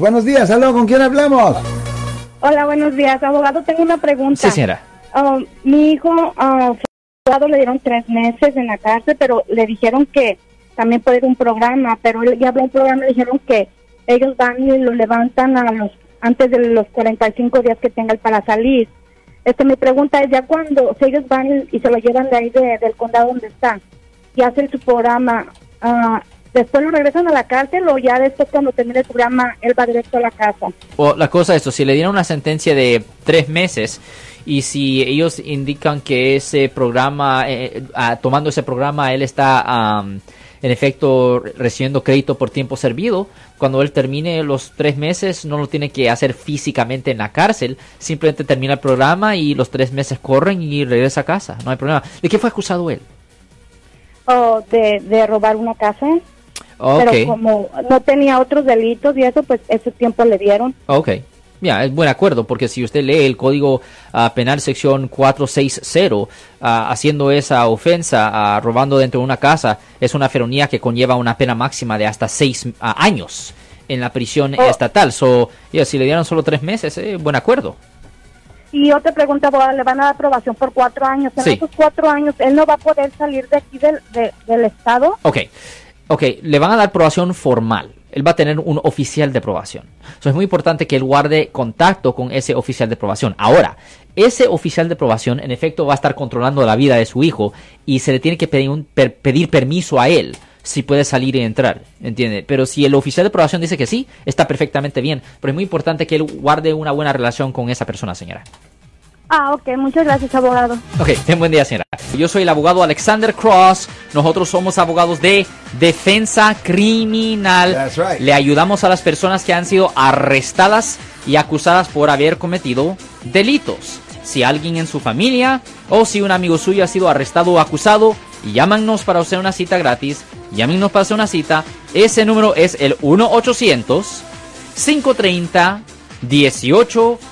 Buenos días, aló, ¿con quién hablamos? Hola, buenos días. Abogado, tengo una pregunta. Sí, señora. Ah, mi hijo fue abogado, le dieron tres meses en la cárcel, pero le dijeron que también puede ir a un programa, pero él ya habló un programa y dijeron que ellos van y lo levantan a los antes de los 45 días que tenga el para salir. Este, mi pregunta es, ya cuando si ellos van y, y se lo llevan de ahí de- del condado donde está y hacen su programa, ah, después lo regresan a la cárcel o ya después cuando termine el programa él va directo a la casa. O la cosa es esto, si le dieron una sentencia de tres meses y si ellos indican que ese programa, eh, tomando ese programa, él está am, en efecto recibiendo crédito por tiempo servido, cuando él termine los tres meses no lo tiene que hacer físicamente en la cárcel, simplemente termina el programa y los tres meses corren y regresa a casa, no hay problema. ¿De qué fue acusado él? O de, de robar una casa. Ok. Pero como no tenía otros delitos y eso, pues ese tiempo le dieron. Ok. Ya, es buen acuerdo, porque si usted lee el Código ah, Penal sección 460, ah, haciendo esa ofensa, ah, robando dentro de una casa, es una felonía que conlleva una pena máxima de hasta seis años en la prisión Oh. estatal. So, ya, si le dieron solo tres meses, eh, buen acuerdo. Y otra pregunta, abogado, le van a dar aprobación por cuatro años. En Sí. esos cuatro años, él no va a poder salir de aquí del, de- del estado. Ok, ok, le van a dar aprobación formal. Él va a tener un oficial de aprobación. So, es muy importante que él guarde contacto con ese oficial de aprobación. Ahora, ese oficial de aprobación, en efecto, va a estar controlando la vida de su hijo y se le tiene que pedir, un- per- pedir permiso a él si puede salir y entrar, ¿entiende? Pero si el oficial de aprobación dice que sí, está perfectamente bien. Pero es muy importante que él guarde una buena relación con esa persona, señora. Ah, ok, muchas gracias, abogado. Ok, ten buen día, señora. Yo soy el abogado Alexander Cross. Nosotros somos abogados de defensa criminal. That's right. Le ayudamos a las personas que han sido arrestadas y acusadas por haber cometido delitos. Si alguien en su familia o si un amigo suyo ha sido arrestado o acusado, llámanos para hacer una cita gratis. Llámenos para hacer una cita. Ese número es el 1-800-530